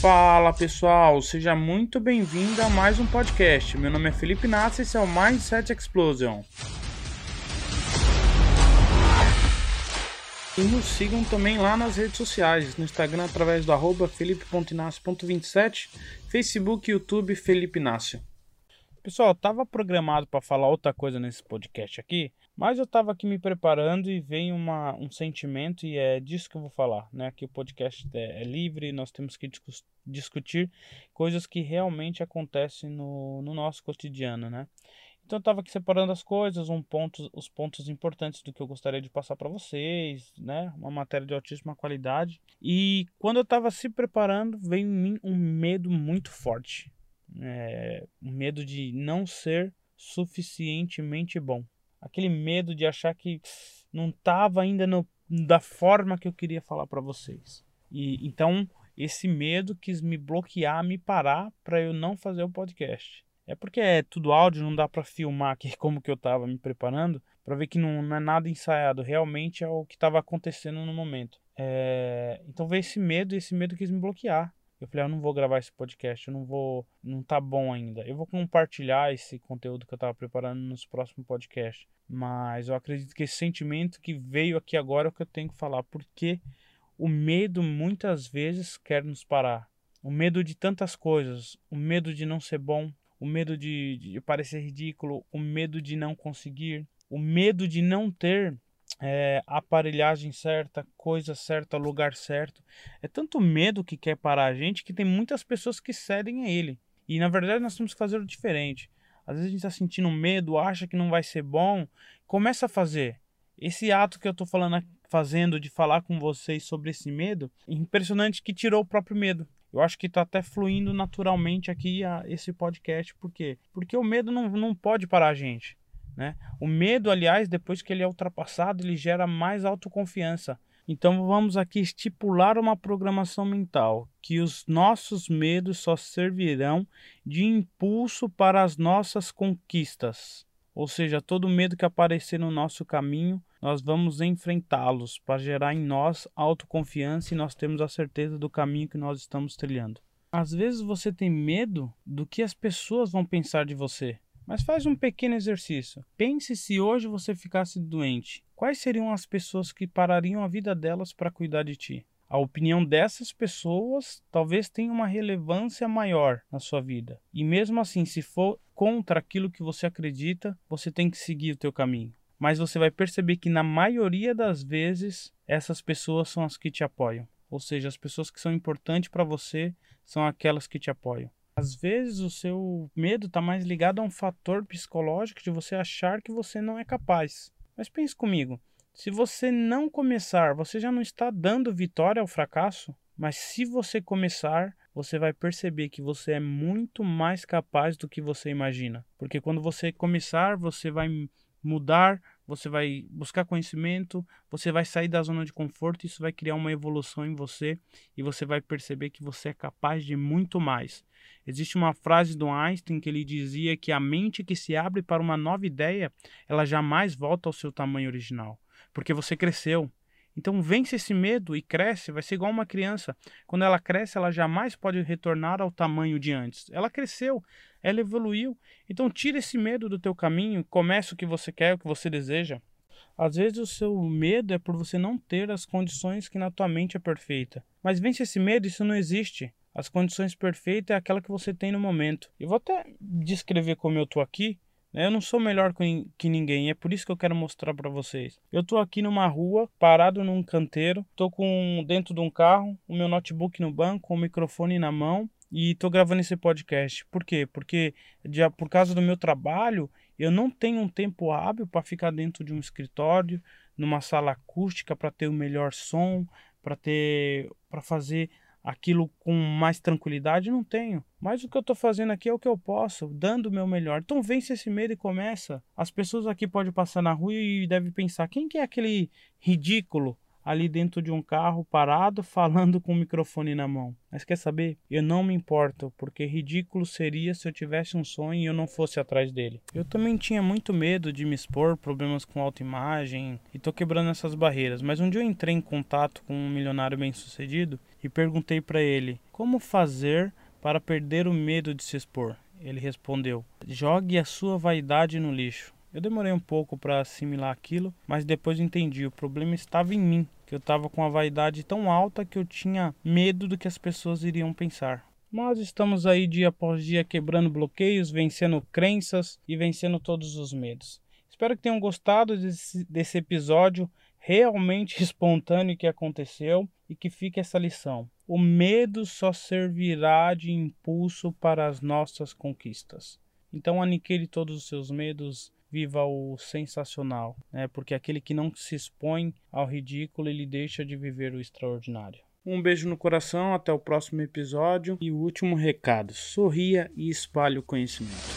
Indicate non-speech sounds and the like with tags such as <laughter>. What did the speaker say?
Fala pessoal, seja muito bem-vindo a mais um podcast. Meu nome é Felipe Nassi e esse é o Mindset Explosion. E nos sigam também lá nas redes sociais, no Instagram através do arroba felipe.inácio.27, Facebook e YouTube Felipe Inácio. Pessoal, estava programado para falar outra coisa nesse podcast aqui, mas eu estava aqui me preparando e veio uma, um sentimento e é disso que eu vou falar, né? Que o podcast é, é livre, nós temos que discu discutir coisas que realmente acontecem no, no nosso cotidiano, né? Então eu estava aqui separando as coisas, um ponto, os pontos importantes do que eu gostaria de passar para vocês, né? Uma matéria de altíssima qualidade. E quando eu estava se preparando, veio em mim um medo muito forte. É, medo de não ser suficientemente bom aquele medo de achar que não estava ainda no, da forma que eu queria falar para vocês. E então esse medo quis me bloquear, me parar para eu não fazer o podcast. É porque é tudo áudio, não dá para filmar aqui <laughs> como que eu estava me preparando, para ver que não, não, é nada ensaiado, realmente é o que estava acontecendo no momento. É... Então veio esse medo e esse medo quis me bloquear. Eu falei, ah, eu não vou gravar esse podcast, eu não vou, não tá bom ainda. Eu vou compartilhar esse conteúdo que eu estava preparando nos próximos podcasts. Mas eu acredito que esse sentimento que veio aqui agora é o que eu tenho que falar, porque o medo muitas vezes quer nos parar. O medo de tantas coisas, o medo de não ser bom, o medo de, de parecer ridículo, o medo de não conseguir, o medo de não ter é, aparelhagem certa, coisa certa, lugar certo. É tanto medo que quer parar a gente que tem muitas pessoas que cedem a ele. E na verdade nós temos que fazer o diferente. Às vezes a gente está sentindo medo, acha que não vai ser bom, começa a fazer. Esse ato que eu estou fazendo de falar com vocês sobre esse medo, impressionante que tirou o próprio medo. Eu acho que está até fluindo naturalmente aqui a, esse podcast. Por quê? Porque o medo não, não pode parar a gente. Né? O medo, aliás, depois que ele é ultrapassado, ele gera mais autoconfiança. Então vamos aqui estipular uma programação mental que os nossos medos só servirão de impulso para as nossas conquistas. Ou seja, todo medo que aparecer no nosso caminho, nós vamos enfrentá-los para gerar em nós autoconfiança e nós temos a certeza do caminho que nós estamos trilhando. Às vezes você tem medo do que as pessoas vão pensar de você. Mas faz um pequeno exercício. Pense se hoje você ficasse doente. Quais seriam as pessoas que parariam a vida delas para cuidar de ti? A opinião dessas pessoas talvez tenha uma relevância maior na sua vida. E mesmo assim, se for contra aquilo que você acredita, você tem que seguir o teu caminho. Mas você vai perceber que na maioria das vezes essas pessoas são as que te apoiam. Ou seja, as pessoas que são importantes para você são aquelas que te apoiam. Às vezes o seu medo está mais ligado a um fator psicológico de você achar que você não é capaz. Mas pense comigo, se você não começar, você já não está dando vitória ao fracasso? Mas se você começar, você vai perceber que você é muito mais capaz do que você imagina. Porque quando você começar, você vai mudar, você vai buscar conhecimento, você vai sair da zona de conforto, isso vai criar uma evolução em você e você vai perceber que você é capaz de muito mais. Existe uma frase do Einstein que ele dizia que a mente que se abre para uma nova ideia, ela jamais volta ao seu tamanho original, porque você cresceu. Então vence esse medo e cresce, vai ser igual uma criança. Quando ela cresce, ela jamais pode retornar ao tamanho de antes. Ela cresceu, ela evoluiu. Então tira esse medo do teu caminho, comece o que você quer, o que você deseja. Às vezes o seu medo é por você não ter as condições que na tua mente é perfeita. Mas vence esse medo, isso não existe. As condições perfeitas é aquela que você tem no momento. Eu vou até descrever como eu estou aqui. Né? Eu não sou melhor que ninguém, é por isso que eu quero mostrar para vocês. Eu estou aqui numa rua, parado num canteiro, estou com dentro de um carro, o meu notebook no banco, o microfone na mão e estou gravando esse podcast. Por quê? Porque de, por causa do meu trabalho, eu não tenho um tempo hábil para ficar dentro de um escritório, numa sala acústica para ter o melhor som, para ter para fazer aquilo com mais tranquilidade, não tenho. Mas o que eu estou fazendo aqui é o que eu posso, dando o meu melhor. Então vence esse medo e começa. As pessoas aqui podem passar na rua e devem pensar: quem que é aquele ridículo ali dentro de um carro parado <laughs> falando com o microfone na mão. Mas quer saber? Eu não me importo, porque ridículo seria se eu tivesse um sonho e eu não fosse atrás dele. Eu também tinha muito medo de me expor, problemas com autoimagem, e tô quebrando essas barreiras. Mas um dia eu entrei em contato com um milionário bem-sucedido e perguntei para ele como fazer para perder o medo de se expor. Ele respondeu: Jogue a sua vaidade no lixo. Eu demorei um pouco para assimilar aquilo, mas depois entendi. O problema estava em mim, que eu estava com a vaidade tão alta que eu tinha medo do que as pessoas iriam pensar. Nós estamos aí dia após dia quebrando bloqueios, vencendo crenças e vencendo todos os medos. Espero que tenham gostado desse, desse episódio realmente <laughs> espontâneo que aconteceu e que fique essa lição. O medo só servirá de impulso para as nossas conquistas. Então aniquile todos os seus medos, viva o sensacional, né? porque aquele que não se expõe ao ridículo, ele deixa de viver o extraordinário. Um beijo no coração, até o próximo episódio. E o último recado: sorria e espalhe o conhecimento.